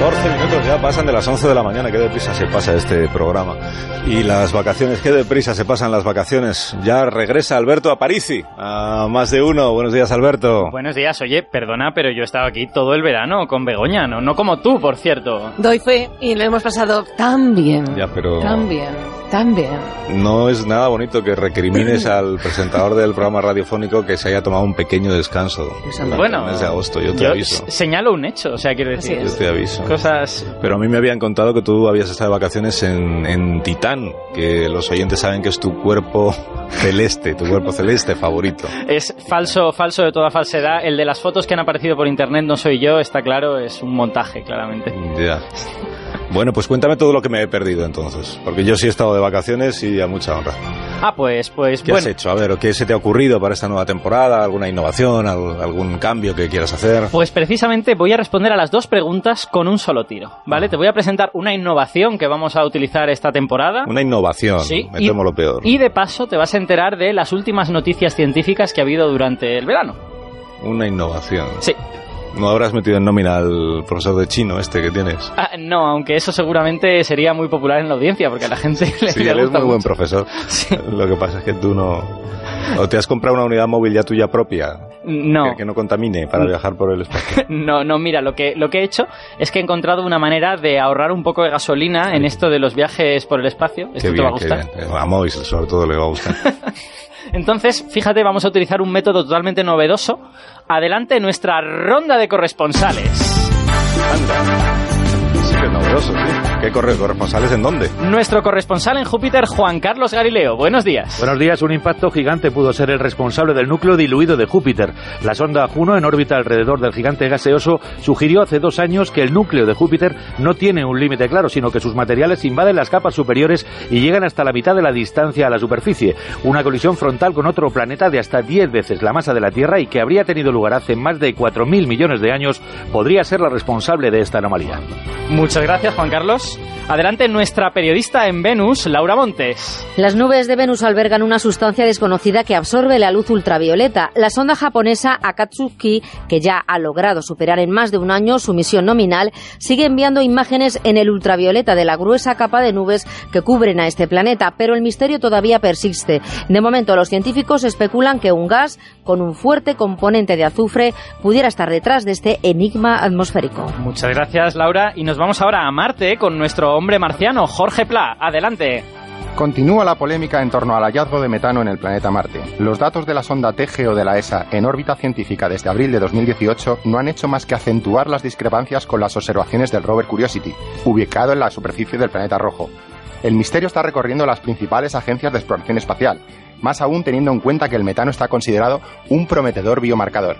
Minutos ya pasan de las 11 de la mañana, qué deprisa se pasa este programa. Y las vacaciones, qué deprisa se pasan las vacaciones. Ya regresa Alberto a Parisi, a más de uno. Buenos días, Alberto. Buenos días, oye, perdona, pero yo he estado aquí todo el verano con Begoña, no, no como tú, por cierto. Doy fe y lo hemos pasado tan bien. Ya, pero... Tan bien, tan bien. No es nada bonito que recrimines al presentador del programa radiofónico que se haya tomado un pequeño descanso. Bueno, el mes de agosto, yo te aviso. Señalo un hecho, o sea, quiero decir. Yo te aviso. Cosas pero a mí me habían contado que tú habías estado de vacaciones en, en Titán, que los oyentes saben que es tu cuerpo celeste, tu cuerpo celeste favorito. Es falso, falso de toda falsedad. El de las fotos que han aparecido por internet no soy yo, está claro, es un montaje, claramente. Ya. Bueno, pues cuéntame todo lo que me he perdido entonces, porque yo sí he estado de vacaciones y a mucha honra. Ah, pues, pues. ¿Qué has hecho? A ver, ¿qué se te ha ocurrido para esta nueva temporada? ¿Alguna innovación? ¿Algún cambio que quieras hacer? Pues precisamente voy a responder a las dos preguntas con un solo tiro, ¿vale? Te voy a presentar una innovación que vamos a utilizar esta temporada. Una innovación. Sí. Me temo lo peor. Y de paso te vas a enterar de las últimas noticias científicas que ha habido durante el verano. Una innovación. Sí. ¿No habrás metido en nómina al profesor de chino este que tienes? Ah, no, aunque eso seguramente sería muy popular en la audiencia, porque a la gente le, sí, él es muy buen profesor. Lo que pasa es que tú no... ¿O te has comprado una unidad móvil ya tuya propia? No. Que, no contamine para viajar por el espacio. no, no, mira, lo que, lo que he hecho es que he encontrado una manera de ahorrar un poco de gasolina en esto de los viajes por el espacio. Esto te va a gustar. A Mois, sobre todo, le va a gustar. Entonces, fíjate, vamos a utilizar un método totalmente novedoso. Adelante nuestra ronda de corresponsales. Anda. ¿Qué corresponsales en dónde? Nuestro corresponsal en Júpiter, Juan Carlos Galileo. Buenos días. Buenos días. Un impacto gigante pudo ser el responsable del núcleo diluido de Júpiter. La sonda Juno, en órbita alrededor del gigante gaseoso, sugirió hace dos años que el núcleo de Júpiter no tiene un límite claro, sino que sus materiales invaden las capas superiores y llegan hasta la mitad de la distancia a la superficie. Una colisión frontal con otro planeta de hasta 10 veces la masa de la Tierra y que habría tenido lugar hace más de 4.000 millones de años podría ser la responsable de esta anomalía. Muchas gracias, Juan Carlos. Adelante nuestra periodista en Venus, Laura Montes. Las nubes de Venus albergan una sustancia desconocida que absorbe la luz ultravioleta. La sonda japonesa Akatsuki, que ya ha logrado superar en más de un año su misión nominal, sigue enviando imágenes en el ultravioleta de la gruesa capa de nubes que cubren a este planeta, pero el misterio todavía persiste. De momento, los científicos especulan que un gas con un fuerte componente de azufre pudiera estar detrás de este enigma atmosférico. Muchas gracias, Laura. Y nos vamos ahora a Marte con nuestro hombre marciano, Jorge Pla. Adelante. Continúa la polémica en torno al hallazgo de metano en el planeta Marte. Los datos de la sonda TGO de la ESA en órbita científica desde abril de 2018 no han hecho más que acentuar las discrepancias con las observaciones del rover Curiosity, ubicado en la superficie del planeta rojo. El misterio está recorriendo las principales agencias de exploración espacial, más aún teniendo en cuenta que el metano está considerado un prometedor biomarcador.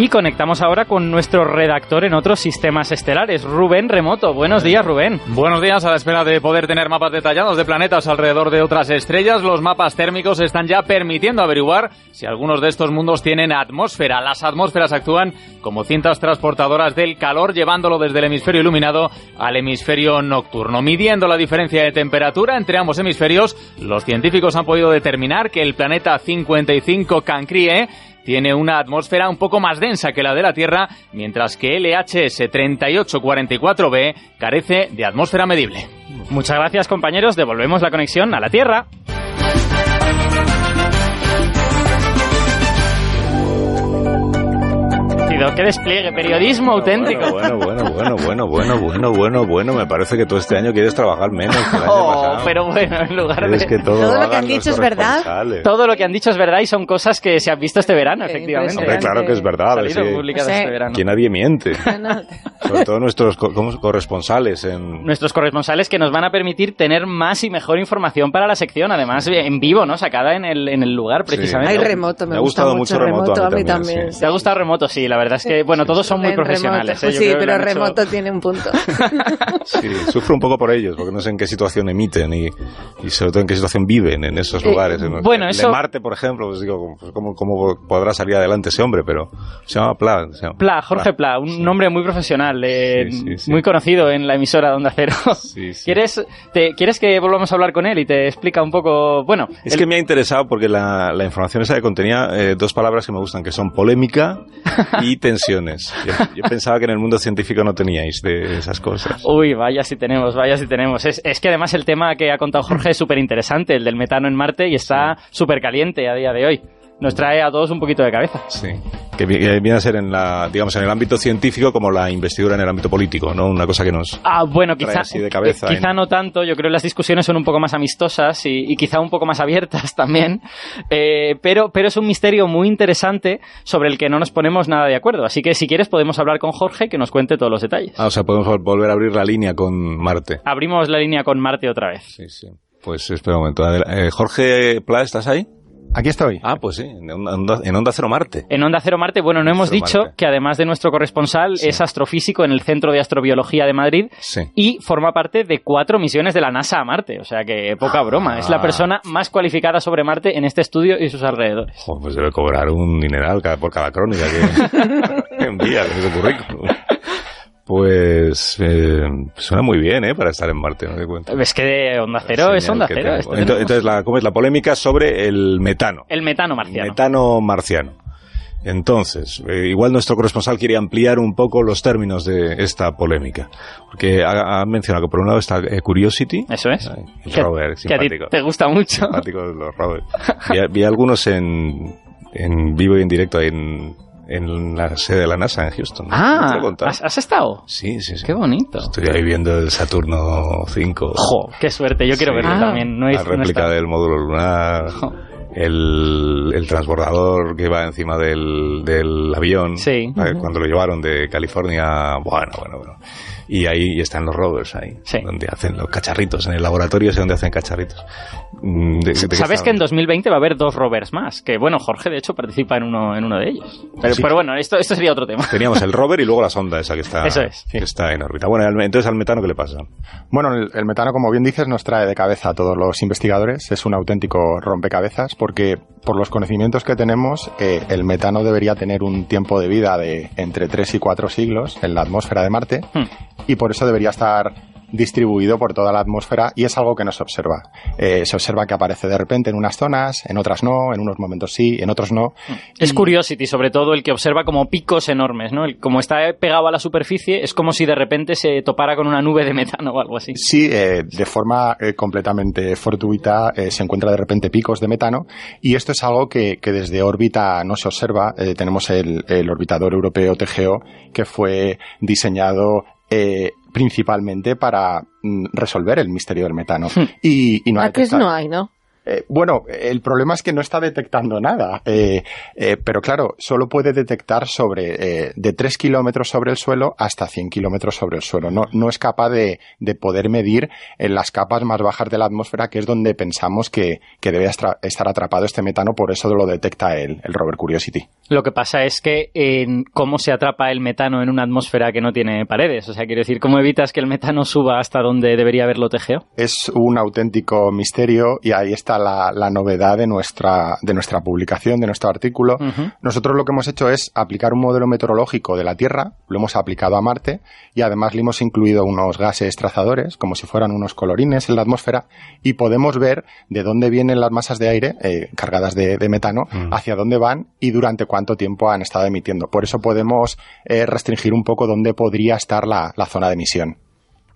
Y conectamos ahora con nuestro redactor en otros sistemas estelares, Rubén Remoto. Buenos días, Rubén. Buenos días, a la espera de poder tener mapas detallados de planetas alrededor de otras estrellas, los mapas térmicos están ya permitiendo averiguar si algunos de estos mundos tienen atmósfera. Las atmósferas actúan como cintas transportadoras del calor, llevándolo desde el hemisferio iluminado al hemisferio nocturno. Midiendo la diferencia de temperatura entre ambos hemisferios, los científicos han podido determinar que el planeta 55 Cancrie tiene una atmósfera un poco más densa que la de la Tierra, mientras que LHS 3844b carece de atmósfera medible. Muchas gracias compañeros, devolvemos la conexión a la Tierra. Qué despliegue, periodismo auténtico. Bueno, bueno, bueno, bueno, bueno, bueno, bueno, bueno, me parece que todo este año quieres trabajar menos que el año oh. Pero bueno, en lugar de... Que todo, lo que han dicho es verdad. Todo lo que han dicho es verdad y son cosas que se han visto este verano, efectivamente. Hombre, claro que es verdad. Sí. este verano. Que nadie miente. Sobre todo nuestros co- corresponsales en... Nuestros corresponsales que nos van a permitir tener más y mejor información para la sección, además en vivo, ¿no? Sacada en el, en el lugar, precisamente. Hay remoto, me, Me ha gusta gustado mucho mucho remoto, a mí también. ¿Te ha gustado remoto? Sí, la verdad es que, bueno, todos son muy profesionales. remoto, ¿eh? sí, pero han hecho- remoto tiene un punto. Sí, sufro un poco por ellos, porque no sé en qué situación emiten y, y sobre todo en qué situación viven en esos Eh, lugares. En- bueno, en eso- Marte, por ejemplo, pues digo, pues ¿cómo, ¿cómo podrá salir adelante ese hombre? Pero se llama Pla. se llama Pla, Jorge Pla, un nombre muy profesional, eh, Sí, sí, sí. muy conocido en la emisora de Onda Cero. Sí, sí. ¿Quieres, te- ¿Quieres que volvamos a hablar con él y te explica un poco? Bueno, Es el- que me ha interesado porque la, la información esa que contenía eh, dos palabras que me gustan, que son polémica y tensiones. Yo, yo pensaba que en el mundo científico no teníais de esas cosas. Uy, vaya si tenemos, vaya si tenemos. Es, es que además el tema que ha contado Jorge es súper interesante, el del metano en Marte, y está súper caliente a día de hoy. Nos trae a todos un poquito de cabeza. Sí. Que vi- que viene a ser en la, digamos, en el ámbito científico como la investidura en el ámbito político, ¿no? Una cosa que nos... Ah, bueno, Trae quizá, así de cabeza quizá en- no tanto. Yo creo que las discusiones son un poco más amistosas y, y quizá un poco más abiertas también. Eh, pero, pero es un misterio muy interesante sobre el que no nos ponemos nada de acuerdo. Así que si quieres podemos hablar con Jorge que nos cuente todos los detalles. Ah, o sea, podemos vol- volver a abrir la línea con Marte. Abrimos la línea con Marte otra vez. Sí, sí. Pues espera un momento. Eh, Jorge Pla, ¿estás ahí? Aquí estoy. Ah, pues sí, en Onda, en Onda Cero Marte. En Onda Cero Marte, bueno, no hemos Cero dicho Marte. que además de nuestro corresponsal Sí. es astrofísico en el Centro de Astrobiología de Madrid Sí. y forma parte de cuatro misiones de la NASA a Marte. O sea que poca broma. Es la Ah. persona más cualificada sobre Marte en este estudio y sus alrededores. Pues debe cobrar un dineral cada- por cada crónica que envía con ese currículum. Pues eh, suena muy bien, ¿eh? Para estar en Marte, no te cuento. Es que de Onda Cero es Onda Cero. Entonces, tenemos- entonces la, ¿cómo es la polémica sobre el metano? El metano marciano. Metano marciano. Entonces, eh, igual nuestro corresponsal quiere ampliar un poco los términos de esta polémica. Porque ha, ha mencionado que por un lado está eh, Curiosity. Eso es. Ay, el Que- rover, que a ti te gusta mucho. Simpático los rovers. Vi, vi algunos en, en vivo y en directo ahí en, en la sede de la NASA en Houston. ¿No Ah? ¿has, has estado? Sí, sí, sí. Qué bonito. Estoy ahí viendo el Saturno 5. Jo, qué suerte. Yo quiero Sí. verlo Ah. también. No he, la no réplica estado. del módulo lunar. Jo. El, el transbordador que va encima del, del avión. Sí. Cuando lo llevaron de California. Bueno, bueno, bueno. Y ahí están los rovers ahí. Sí. Donde hacen los cacharritos. En el laboratorio es donde hacen cacharritos. Mm, de- de qué ¿Sabes que en estaban? 2020 va a haber dos rovers más? Que bueno, Jorge de hecho participa en uno, en uno de ellos. Pero, Sí. pero bueno, esto, esto sería otro tema. Teníamos el rover y luego la sonda esa que está, Eso es, que está en órbita. Bueno, entonces al metano, ¿qué le pasa? Bueno, el, el metano, como bien dices, nos trae de cabeza a todos los investigadores. Es un auténtico rompecabezas porque, por los conocimientos que tenemos, eh, el metano debería tener un tiempo de vida de entre 3 y 4 siglos en la atmósfera de Marte Hmm. Y por eso debería estar distribuido por toda la atmósfera y es algo que no se observa. Eh, se observa que aparece de repente en unas zonas, en otras no, en unos momentos sí, en otros no. Es Y- Curiosity, sobre todo el que observa como picos enormes, ¿no? El- como está pegado a la superficie, es como si de repente se topara con una nube de metano o algo así. Sí, eh, de forma eh, completamente fortuita se encuentra de repente picos de metano y esto es algo que, que desde órbita no se observa. Tenemos el, el orbitador europeo TGO que fue diseñado eh, principalmente para mm, resolver el misterio del metano. y, y no ha ¿A qué es detectado- no hay, no? Eh, bueno, el problema es que no está detectando nada, eh, eh, pero claro, solo puede detectar sobre de 3 kilómetros sobre el suelo hasta 100 kilómetros sobre el suelo. No, no es capaz de, de poder medir en las capas más bajas de la atmósfera, que es donde pensamos que, que debe estar atrapado este metano, por eso lo detecta el, el rover Curiosity. Lo que pasa es que en cómo se atrapa el metano en una atmósfera que no tiene paredes. O sea, quiero decir, ¿cómo evitas que el metano suba hasta donde debería haberlo TGO? Es un auténtico misterio y ahí está la, la novedad de nuestra, de nuestra publicación, de nuestro artículo. Nosotros lo que hemos hecho es aplicar un modelo meteorológico de la Tierra, lo hemos aplicado a Marte y además le hemos incluido unos gases trazadores, como si fueran unos colorines en la atmósfera, y podemos ver de dónde vienen las masas de aire eh, cargadas de, de metano, Mm. hacia dónde van y durante cuánto tiempo han estado emitiendo. Por eso podemos eh, restringir un poco dónde podría estar la, la zona de emisión.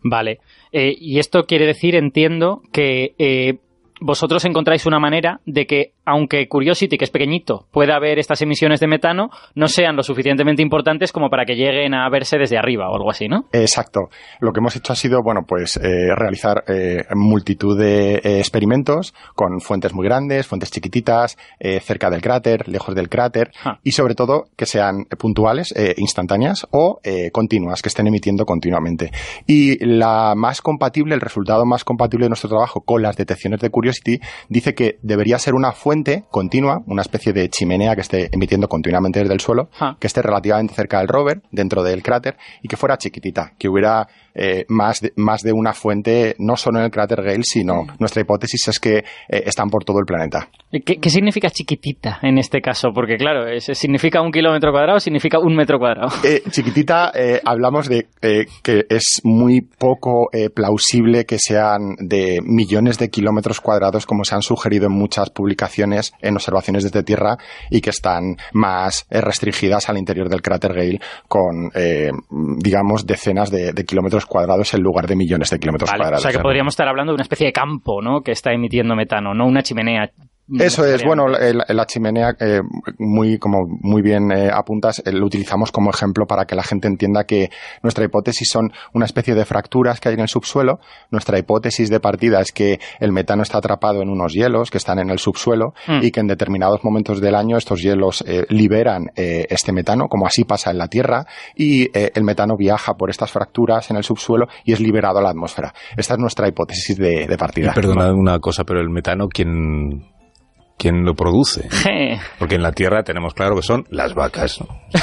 Vale. Eh, y esto quiere decir, entiendo, que eh, vosotros encontráis una manera de que aunque Curiosity, que es pequeñito, pueda ver estas emisiones de metano, no sean lo suficientemente importantes como para que lleguen a verse desde arriba o algo así, ¿no? Exacto. Lo que hemos hecho ha sido, bueno, pues eh, realizar eh, multitud de eh, experimentos con fuentes muy grandes, fuentes chiquititas, eh, cerca del cráter, lejos del cráter, Ah. y sobre todo que sean puntuales, instantáneas o eh, continuas, que estén emitiendo continuamente. Y la más compatible, el resultado más compatible de nuestro trabajo con las detecciones de Curiosity, dice que debería ser una fuente continua, una especie de chimenea que esté emitiendo continuamente desde el suelo, Ah. que esté relativamente cerca del rover, dentro del cráter, y que fuera chiquitita, que hubiera eh, más, de, más de una fuente, no solo en el cráter Gale, sino nuestra hipótesis es que eh, están por todo el planeta. ¿Qué, qué significa chiquitita en este caso? Porque claro, es- ¿significa un kilómetro cuadrado o significa un metro cuadrado? Eh, chiquitita, eh, hablamos de eh, que es muy poco eh, plausible que sean de millones de kilómetros cuadrados, como se han sugerido en muchas publicaciones en observaciones desde Tierra, y que están más eh, restringidas al interior del cráter Gale con, eh, digamos, decenas de, de kilómetros cuadrados en lugar de millones de kilómetros Vale, o cuadrados. sea que podríamos estar hablando de una especie de campo, ¿no? Que está emitiendo metano, no una chimenea. Eso es, bueno, la, la chimenea, eh, muy, como muy bien eh, apuntas, eh, lo utilizamos como ejemplo para que la gente entienda que nuestra hipótesis son una especie de fracturas que hay en el subsuelo. Nuestra hipótesis de partida es que el metano está atrapado en unos hielos que están en el subsuelo Mm. y que en determinados momentos del año estos hielos eh, liberan eh, este metano, como así pasa en la Tierra, y eh, el metano viaja por estas fracturas en el subsuelo y es liberado a la atmósfera. Esta es nuestra hipótesis de, de Y partida. perdona una cosa, pero el metano, ¿quién, quién lo produce? Porque en la Tierra tenemos claro que son las vacas. ¿no?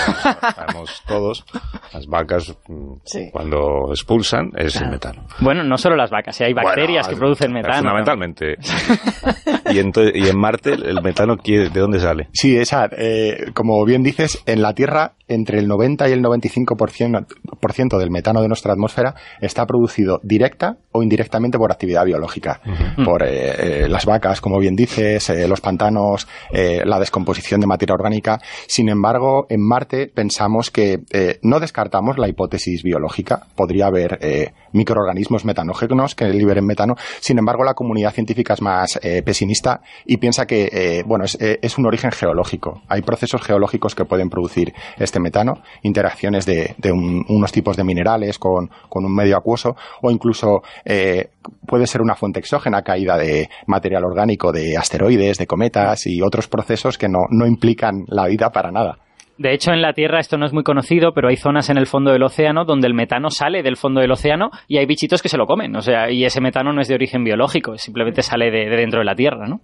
Sabemos todos, las vacas mm, Sí. cuando expulsan es el metano. Bueno, no solo las vacas, ¿eh? hay bacterias Bueno, que producen metano. ¿no? Fundamentalmente. y, ento- y en Marte, ¿el metano de dónde sale? Sí, esa, eh, como bien dices, en la Tierra entre el 90 y el 95% por ciento del metano de nuestra atmósfera está producido directa o indirectamente por actividad biológica, por eh, eh, las vacas, como bien dices, eh, los pantanos, la descomposición de materia orgánica. Sin embargo, en Marte pensamos que no descartamos la hipótesis biológica. Podría haber microorganismos metanógenos que liberen metano. Sin embargo, la comunidad científica es más pesimista y piensa que bueno es, es un origen geológico. Hay procesos geológicos que pueden producir este metano, interacciones de, de un- unos tipos de minerales con, con un medio acuoso o incluso eh, puede ser una fuente exógena, caída de material orgánico de asteroides, de cometas y otros procesos que no, no implican la vida para nada. De hecho, en la Tierra esto no es muy conocido, pero hay zonas en el fondo del océano donde el metano sale del fondo del océano y hay bichitos que se lo comen. O sea, y ese metano no es de origen biológico, simplemente sale de dentro de la Tierra, ¿no?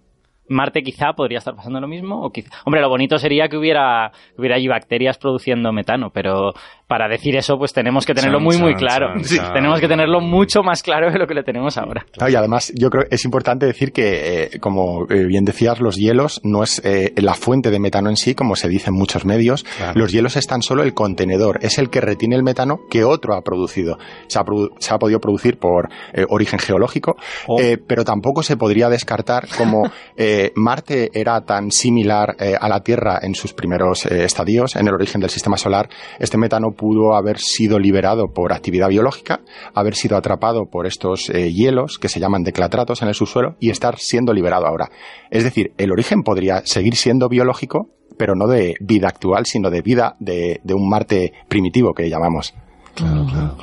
Marte quizá podría estar pasando lo mismo. O quizá... Hombre, lo bonito sería que hubiera, que hubiera allí bacterias produciendo metano, pero para decir eso, pues tenemos que tenerlo Chan, muy, muy claro. chan, Sí, chan. tenemos que tenerlo mucho más claro de lo que lo tenemos ahora. Claro, y además, yo creo que es importante decir que, eh, como eh, bien decías, los hielos no es eh, la fuente de metano en sí, como se dice en muchos medios. Claro. Los hielos es tan solo el contenedor, es el que retiene el metano que otro ha producido. Se ha, produ- se ha podido producir por eh, origen geológico, Oh. eh, pero tampoco se podría descartar como eh, Marte era tan similar eh, a la Tierra en sus primeros eh, estadios, en el origen del sistema solar, este metano pudo haber sido liberado por actividad biológica, haber sido atrapado por estos eh, hielos que se llaman declatratos en el subsuelo y estar siendo liberado ahora. Es decir, el origen podría seguir siendo biológico, pero no de vida actual, sino de vida de, de un Marte primitivo que llamamos. Claro, claro.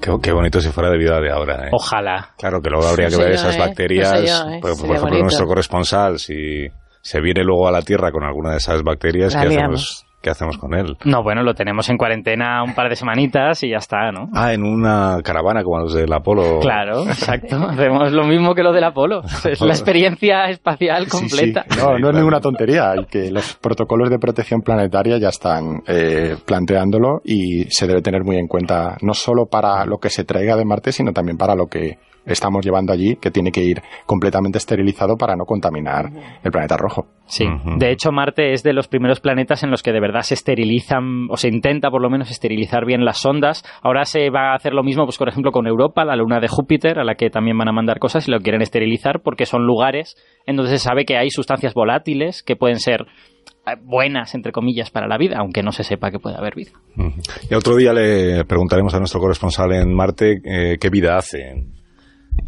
Qué, qué bonito si fuera de vida de ahora. ¿eh? Ojalá. Claro que luego habría que ver yo, esas ¿eh? bacterias. No sé yo, ¿eh? por, por Sería ejemplo, bonito. nuestro corresponsal, si se viene luego a la Tierra con alguna de esas bacterias, La ¿qué liamos. hacemos, ¿qué hacemos con él? No, bueno, lo tenemos en cuarentena un par de semanitas y ya está, ¿no? Ah, en una caravana como los del Apolo. Claro, exacto. Hacemos lo mismo que lo del Apolo. Es la experiencia espacial completa. Sí, sí. No, no es ninguna tontería. Que los protocolos de protección planetaria ya están eh, planteándolo y se debe tener muy en cuenta no solo para lo que se traiga de Marte, sino también para lo que estamos llevando allí, que tiene que ir completamente esterilizado para no contaminar el planeta rojo. Sí, de hecho Marte es de los primeros planetas en los que de verdad se esterilizan o se intenta por lo menos esterilizar bien las sondas. Ahora se va a hacer lo mismo, pues por ejemplo con Europa, la luna de Júpiter, a la que también van a mandar cosas y lo quieren esterilizar porque son lugares en donde se sabe que hay sustancias volátiles que pueden ser eh, buenas entre comillas para la vida, aunque no se sepa que puede haber vida. Y otro día le preguntaremos a nuestro corresponsal en Marte eh, qué vida hace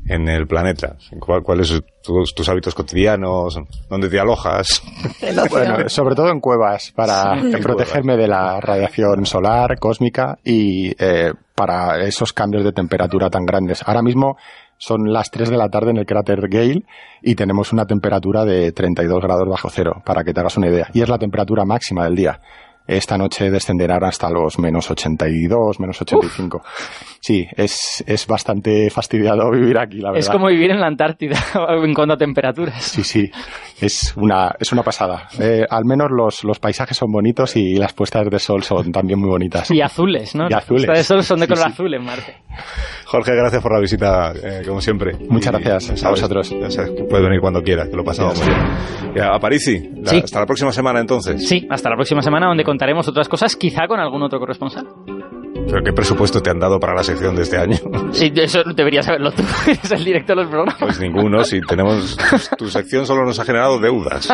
en, el planeta? ¿Cuáles son tus, hábitos cotidianos? ¿Dónde te alojas? bueno, sobre todo en cuevas, para protegerme de la radiación solar, cósmica y eh, para esos cambios de temperatura tan grandes. Ahora mismo son las 3 de la tarde en el cráter Gale y tenemos una temperatura de 32 grados bajo cero, para que te hagas una idea. Y es la temperatura máxima del día. Esta noche descenderán hasta los menos 82, menos 85. Sí, es, es bastante fastidiado vivir aquí, la verdad. Es como vivir en la Antártida en cuanto a temperaturas. Sí, sí, es una, es una pasada. Eh, al menos los, los paisajes son bonitos y las puestas de sol son también muy bonitas. Y azules, ¿no? Y azules. Las puestas de sol son de color azul en Marte. Jorge, gracias por la visita, eh, como siempre. Muchas gracias a vosotros. Ya sabes, puedes venir cuando quieras, que lo pasamos bien. A Parisi, hasta la próxima semana entonces. Sí, hasta la próxima semana donde contaremos otras cosas, quizá con algún otro corresponsal. ¿Pero qué presupuesto te han dado para la sección de este año? Sí, eso deberías saberlo tú, eres el director de los programas. Pues ninguno, si tenemos... Tu sección solo nos ha generado deudas.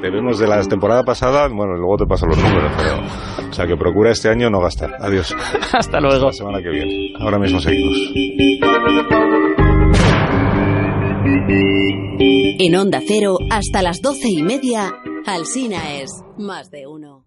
Debemos de la temporada pasada, bueno, luego te paso los números, pero... O sea, que procura este año no gastar. Adiós. Hasta luego. la semana que viene. Ahora mismo seguimos. En Onda Cero, hasta las doce y media, Alsina es más de uno.